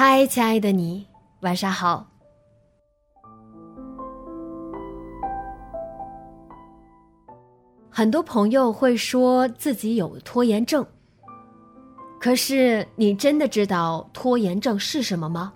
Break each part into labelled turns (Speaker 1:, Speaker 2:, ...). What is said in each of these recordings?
Speaker 1: 嗨，亲爱的你，晚上好。很多朋友会说自己有拖延症，可是你真的知道拖延症是什么吗？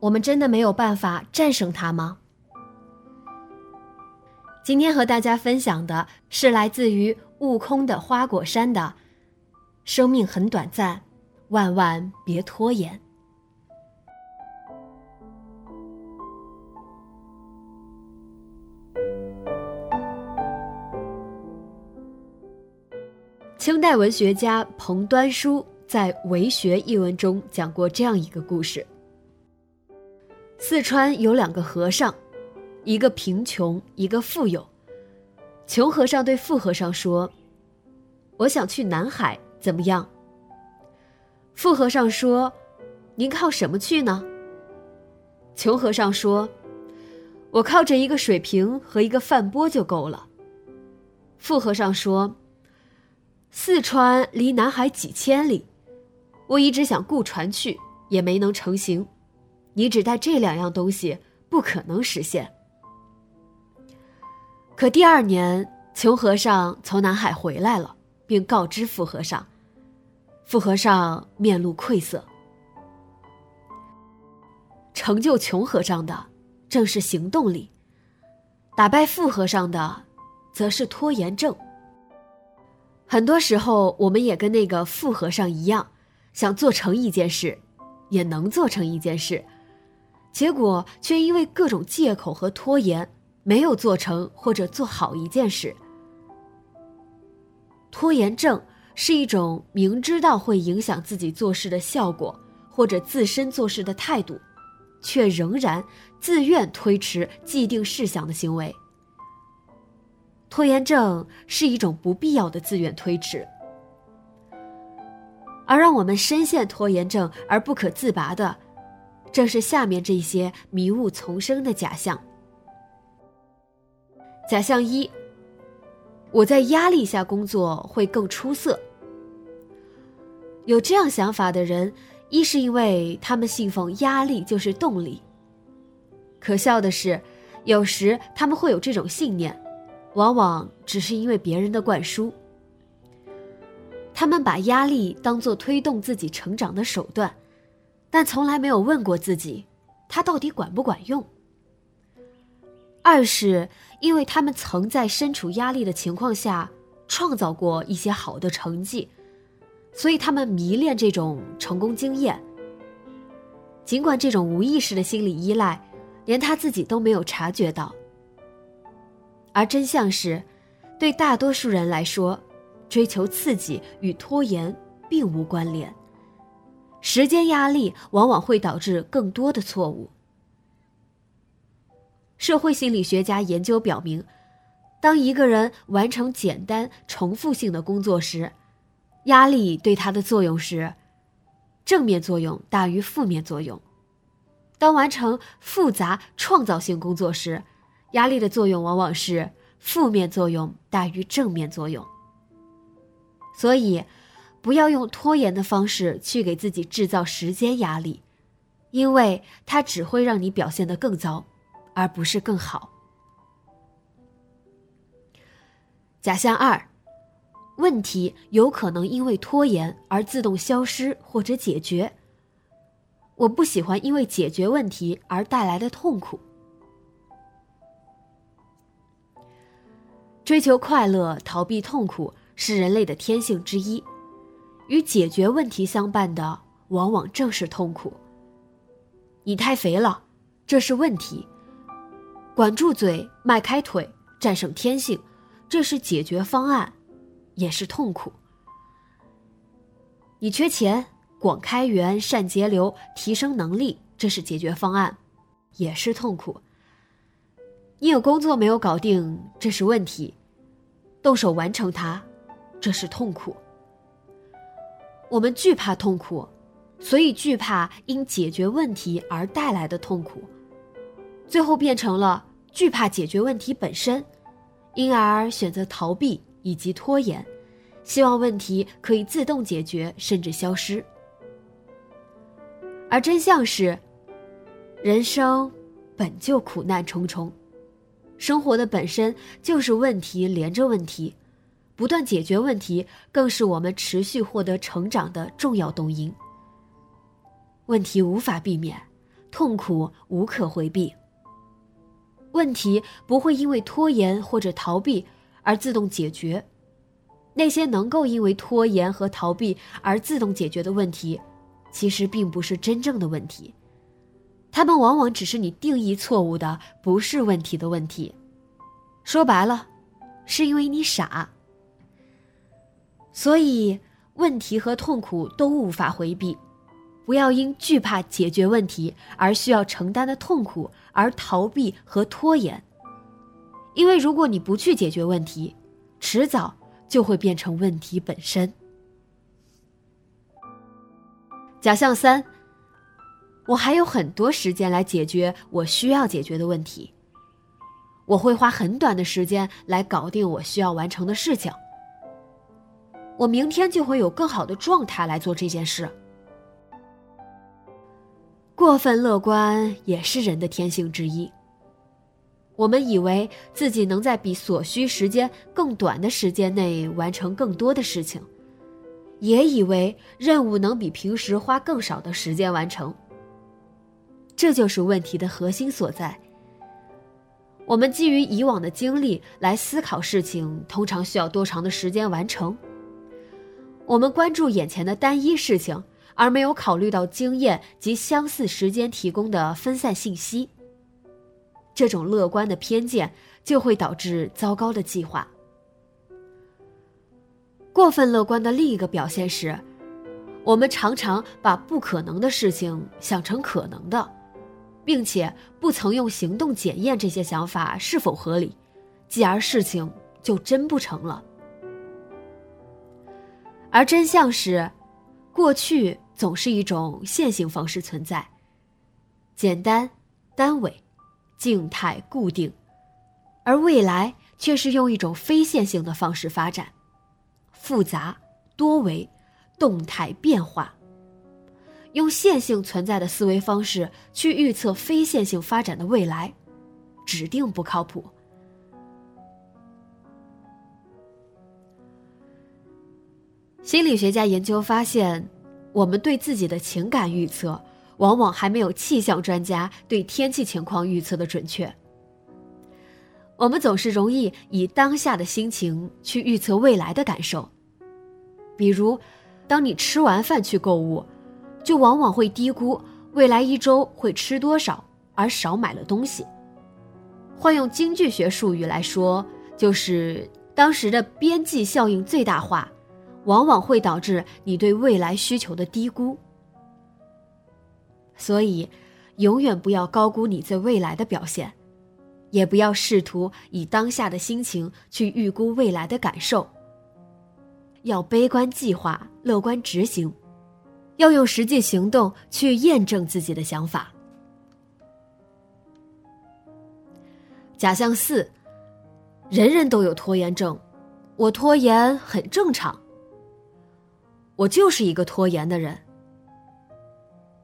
Speaker 1: 我们真的没有办法战胜它吗？今天和大家分享的是来自于悟空的花果山的“生命很短暂，万万别拖延”。清代文学家彭端书在《为学》一文中讲过这样一个故事：四川有两个和尚，一个贫穷，一个富有。穷和尚对富和尚说：“我想去南海，怎么样？”富和尚说：“您靠什么去呢？”穷和尚说：“我靠着一个水瓶和一个饭钵就够了。”富和尚说。四川离南海几千里，我一直想雇船去，也没能成行。你只带这两样东西，不可能实现。可第二年，穷和尚从南海回来了，并告知富和尚。富和尚面露愧色。成就穷和尚的，正是行动力；打败富和尚的，则是拖延症。很多时候，我们也跟那个富和尚一样，想做成一件事，也能做成一件事，结果却因为各种借口和拖延，没有做成或者做好一件事。拖延症是一种明知道会影响自己做事的效果或者自身做事的态度，却仍然自愿推迟既定事项的行为。拖延症是一种不必要的自愿推迟，而让我们深陷拖延症而不可自拔的，正是下面这些迷雾丛生的假象。假象一：我在压力下工作会更出色。有这样想法的人，一是因为他们信奉压力就是动力。可笑的是，有时他们会有这种信念。往往只是因为别人的灌输，他们把压力当做推动自己成长的手段，但从来没有问过自己，它到底管不管用。二是因为他们曾在身处压力的情况下创造过一些好的成绩，所以他们迷恋这种成功经验。尽管这种无意识的心理依赖，连他自己都没有察觉到。而真相是，对大多数人来说，追求刺激与拖延并无关联。时间压力往往会导致更多的错误。社会心理学家研究表明，当一个人完成简单重复性的工作时，压力对他的作用是正面作用大于负面作用；当完成复杂创造性工作时，压力的作用往往是负面作用大于正面作用，所以不要用拖延的方式去给自己制造时间压力，因为它只会让你表现得更糟，而不是更好。假象二，问题有可能因为拖延而自动消失或者解决。我不喜欢因为解决问题而带来的痛苦。追求快乐、逃避痛苦是人类的天性之一，与解决问题相伴的往往正是痛苦。你太肥了，这是问题；管住嘴，迈开腿，战胜天性。这是解决方案，也是痛苦。你缺钱，广开源、善节流、提升能力，这是解决方案，也是痛苦。你有工作没有搞定，这是问题，动手完成它，这是痛苦。我们惧怕痛苦，所以惧怕因解决问题而带来的痛苦，最后变成了惧怕解决问题本身。因而选择逃避以及拖延，希望问题可以自动解决甚至消失。而真相是，人生本就苦难重重，生活的本身就是问题连着问题，不断解决问题更是我们持续获得成长的重要动因。问题无法避免，痛苦无可回避。问题不会因为拖延或者逃避而自动解决，那些能够因为拖延和逃避而自动解决的问题，其实并不是真正的问题，他们往往只是你定义错误的不是问题的问题。说白了，是因为你傻。所以，问题和痛苦都无法回避。不要因惧怕解决问题而需要承担的痛苦而逃避和拖延，因为如果你不去解决问题，迟早就会变成问题本身。假象三，我还有很多时间来解决我需要解决的问题，我会花很短的时间来搞定我需要完成的事情，我明天就会有更好的状态来做这件事。过分乐观也是人的天性之一。我们以为自己能在比所需时间更短的时间内完成更多的事情，也以为任务能比平时花更少的时间完成。这就是问题的核心所在。我们基于以往的经历来思考事情，通常需要多长的时间完成？我们关注眼前的单一事情。而没有考虑到经验及相似时间提供的分散信息，这种乐观的偏见就会导致糟糕的计划。过分乐观的另一个表现是，我们常常把不可能的事情想成可能的，并且不曾用行动检验这些想法是否合理，继而事情就真不成了。而真相是，过去。总是一种线性方式存在，简单、单位、静态、固定，而未来却是用一种非线性的方式发展，复杂、多维、动态变化。用线性存在的思维方式去预测非线性发展的未来，指定不靠谱。心理学家研究发现。我们对自己的情感预测，往往还没有气象专家对天气情况预测的准确。我们总是容易以当下的心情去预测未来的感受。比如，当你吃完饭去购物，就往往会低估未来一周会吃多少，而少买了东西。换用经济学术语来说，就是当时的边际效应最大化。往往会导致你对未来需求的低估，所以永远不要高估你在未来的表现，也不要试图以当下的心情去预估未来的感受。要悲观计划，乐观执行，要用实际行动去验证自己的想法。假象四，人人都有拖延症，我拖延很正常。我就是一个拖延的人。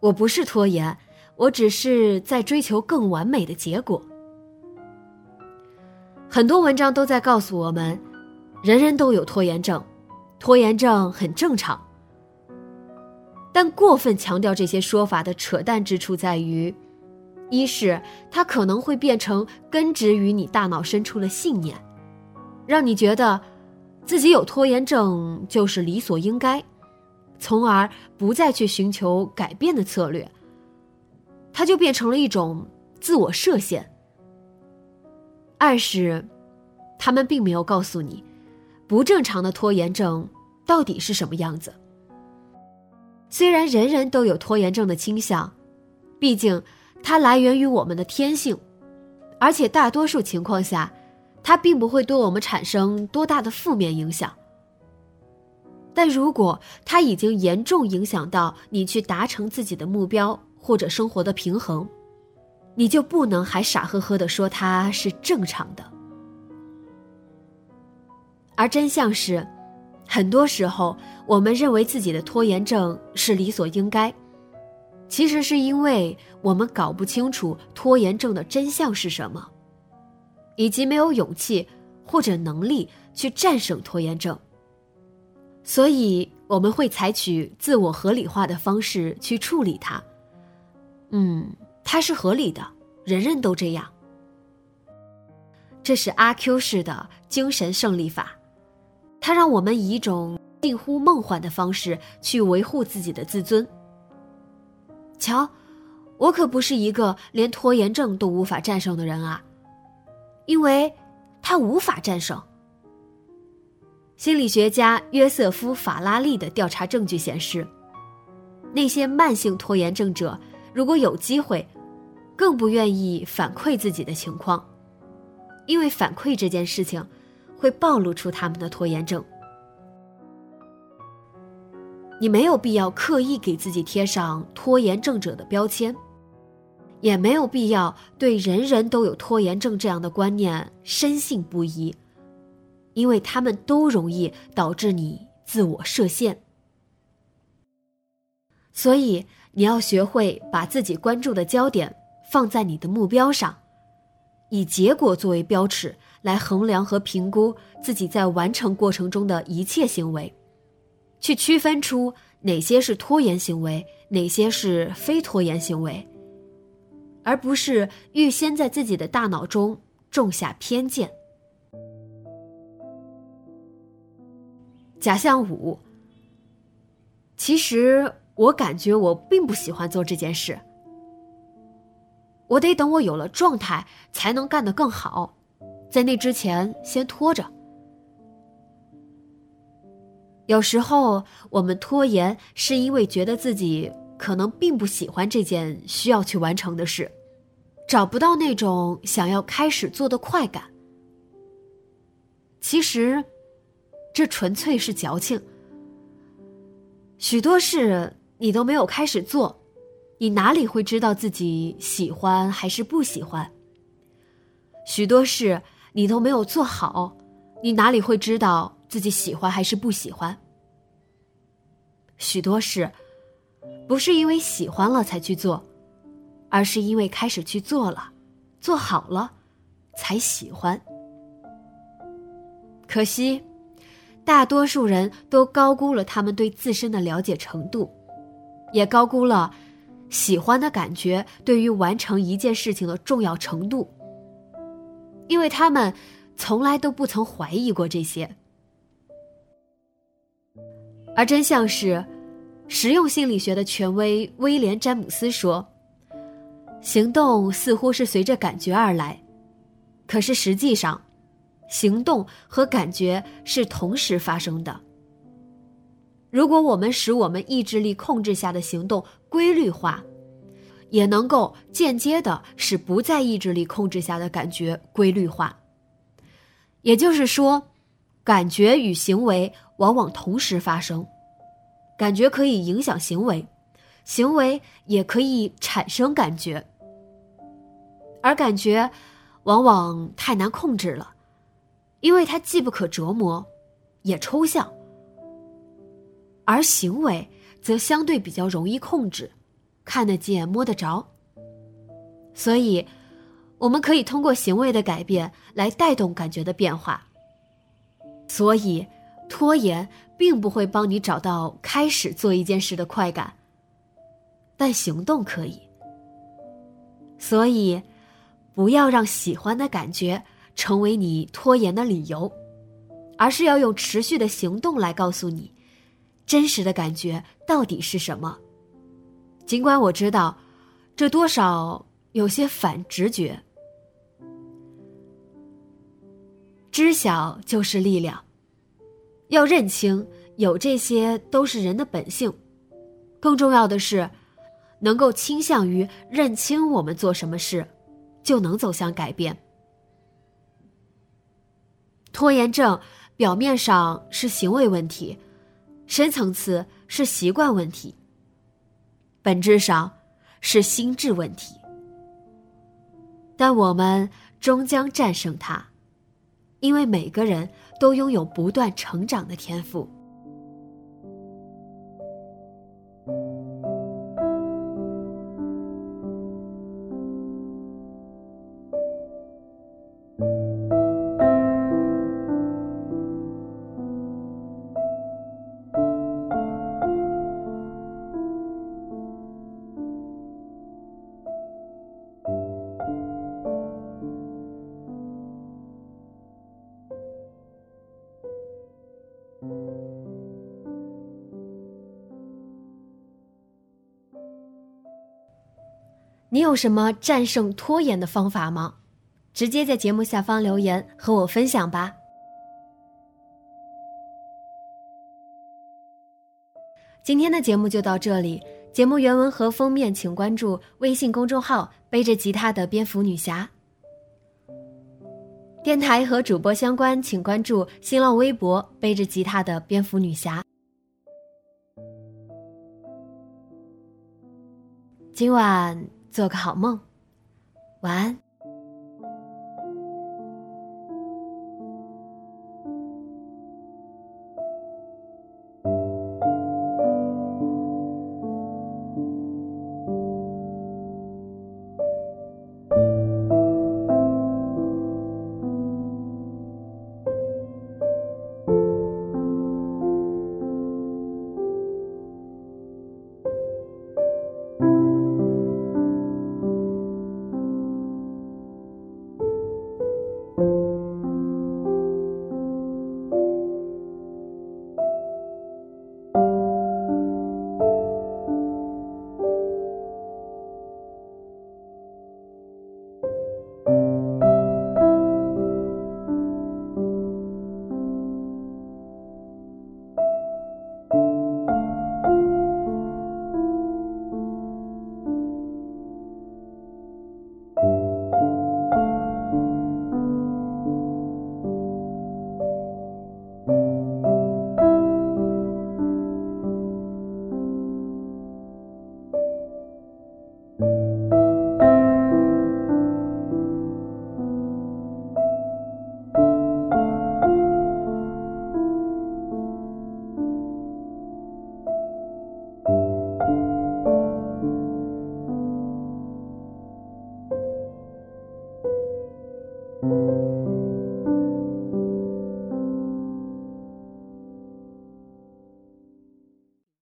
Speaker 1: 我不是拖延，我只是在追求更完美的结果。很多文章都在告诉我们，人人都有拖延症，拖延症很正常。但过分强调这些说法的扯淡之处在于，一是它可能会变成根植于你大脑深处的信念，让你觉得自己有拖延症就是理所应该，从而不再去寻求改变的策略。它就变成了一种自我设限。二是，他们并没有告诉你，不正常的拖延症到底是什么样子。虽然人人都有拖延症的倾向，毕竟它来源于我们的天性，而且大多数情况下，它并不会对我们产生多大的负面影响。但如果它已经严重影响到你去达成自己的目标或者生活的平衡，你就不能还傻呵呵的说它是正常的。而真相是。很多时候，我们认为自己的拖延症是理所应该，其实是因为我们搞不清楚拖延症的真相是什么，以及没有勇气或者能力去战胜拖延症。所以，我们会采取自我合理化的方式去处理它。嗯，它是合理的，人人都这样。这是阿 Q 式的精神胜利法。它让我们以一种近乎梦幻的方式去维护自己的自尊。瞧，我可不是一个连拖延症都无法战胜的人啊，因为他无法战胜。心理学家约瑟夫·法拉利的调查证据显示，那些慢性拖延症者如果有机会，更不愿意反馈自己的情况，因为反馈这件事情。会暴露出他们的拖延症。你没有必要刻意给自己贴上拖延症者的标签，也没有必要对人人都有拖延症这样的观念深信不疑，因为他们都容易导致你自我设限。所以，你要学会把自己关注的焦点放在你的目标上，以结果作为标尺。来衡量和评估自己在完成过程中的一切行为，去区分出哪些是拖延行为，哪些是非拖延行为，而不是预先在自己的大脑中种下偏见。假象五。其实我感觉我并不喜欢做这件事，我得等我有了状态才能干得更好。在那之前，先拖着。有时候我们拖延，是因为觉得自己可能并不喜欢这件需要去完成的事，找不到那种想要开始做的快感。其实，这纯粹是矫情。许多事你都没有开始做，你哪里会知道自己喜欢还是不喜欢？许多事。你都没有做好，你哪里会知道自己喜欢还是不喜欢？许多事，不是因为喜欢了才去做，而是因为开始去做了，做好了，才喜欢。可惜，大多数人都高估了他们对自身的了解程度，也高估了喜欢的感觉对于完成一件事情的重要程度。因为他们从来都不曾怀疑过这些，而真相是，实用心理学的权威威廉·詹姆斯说：“行动似乎是随着感觉而来，可是实际上，行动和感觉是同时发生的。如果我们使我们意志力控制下的行动规律化。”也能够间接的使不在意志力控制下的感觉规律化。也就是说，感觉与行为往往同时发生，感觉可以影响行为，行为也可以产生感觉，而感觉往往太难控制了，因为它既不可琢磨，也抽象，而行为则相对比较容易控制。看得见、摸得着，所以我们可以通过行为的改变来带动感觉的变化。所以，拖延并不会帮你找到开始做一件事的快感，但行动可以。所以，不要让喜欢的感觉成为你拖延的理由，而是要用持续的行动来告诉你，真实的感觉到底是什么。尽管我知道，这多少有些反直觉。知晓就是力量，要认清有这些都是人的本性。更重要的是。能够倾向于认清我们做什么事，就能走向改变。拖延症表面上是行为问题，深层次是习惯问题，本质上是心智问题。但我们终将战胜它，因为每个人都拥有不断成长的天赋。你有什么战胜拖延的方法吗？直接在节目下方留言和我分享吧。今天的节目就到这里，节目原文和封面请关注微信公众号“背着吉他的蝙蝠女侠”。电台和主播相关，请关注新浪微博“背着吉他的蝙蝠女侠”。今晚。做个好梦，晚安。